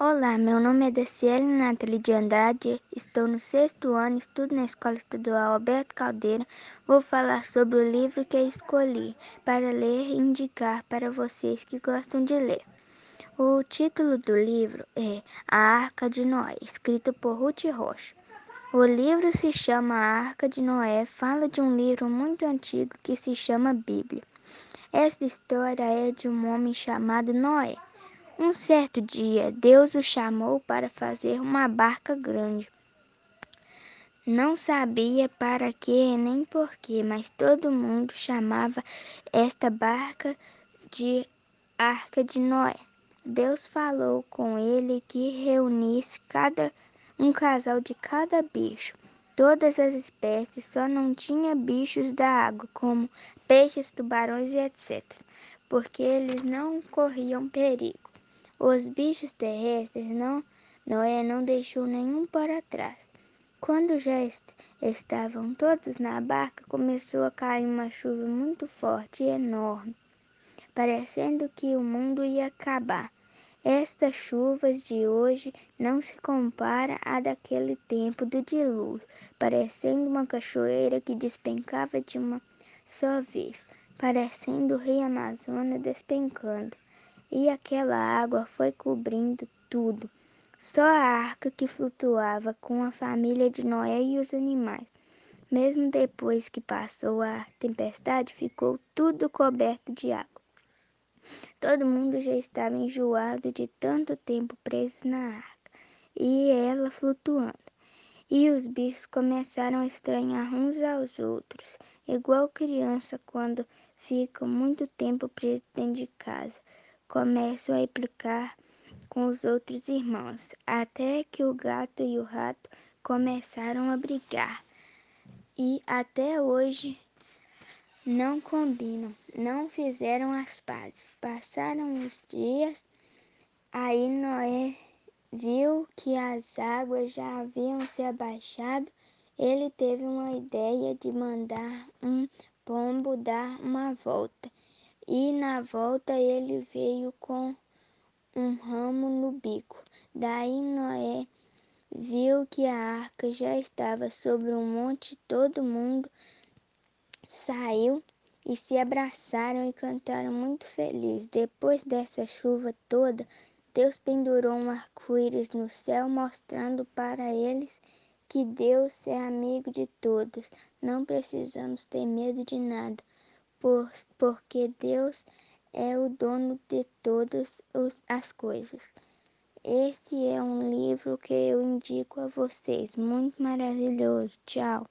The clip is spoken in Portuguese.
Olá, meu nome é Daciele Nathalie de Andrade, estou no sexto ano, estudo na Escola Estadual Alberto Caldeira. Vou falar sobre o livro que escolhi para ler e indicar para vocês que gostam de ler. O título do livro é A Arca de Noé, escrito por Ruth Rocha. O livro se chama A Arca de Noé, fala de um livro muito antigo que se chama Bíblia. Esta história é de um homem chamado Noé. Um certo dia, Deus o chamou para fazer uma barca grande. Não sabia para que nem porquê, mas todo mundo chamava esta barca de Arca de Noé. Deus falou com ele que reunisse cada um casal de cada bicho, todas as espécies, só não tinha bichos da água, como peixes, tubarões e etc., porque eles não corriam perigo. Os bichos terrestres não, Noé não deixou nenhum para trás. Quando já est estavam todos na barca, começou a cair uma chuva muito forte e enorme, parecendo que o mundo ia acabar. Estas chuvas de hoje não se compara à daquele tempo do dilúvio, parecendo uma cachoeira que despencava de uma só vez, parecendo o rio Amazonas despencando e aquela água foi cobrindo tudo. Só a arca que flutuava com a família de Noé e os animais. Mesmo depois que passou a tempestade, ficou tudo coberto de água. Todo mundo já estava enjoado de tanto tempo preso na arca e ela flutuando. E os bichos começaram a estranhar uns aos outros, igual criança quando ficam muito tempo preso dentro de casa começam a implicar com os outros irmãos, até que o gato e o rato começaram a brigar. E até hoje não combinam, não fizeram as pazes. Passaram os dias, aí Noé viu que as águas já haviam se abaixado. Ele teve uma ideia de mandar um pombo dar uma volta e na volta ele veio com um ramo no bico. Daí Noé viu que a arca já estava sobre um monte, todo mundo saiu e se abraçaram e cantaram muito felizes. Depois dessa chuva toda, Deus pendurou um arco-íris no céu, mostrando para eles que Deus é amigo de todos. Não precisamos ter medo de nada por, porque Deus é o dono de todas as coisas. Esse é um livro que eu indico a vocês, muito maravilhoso. Tchau.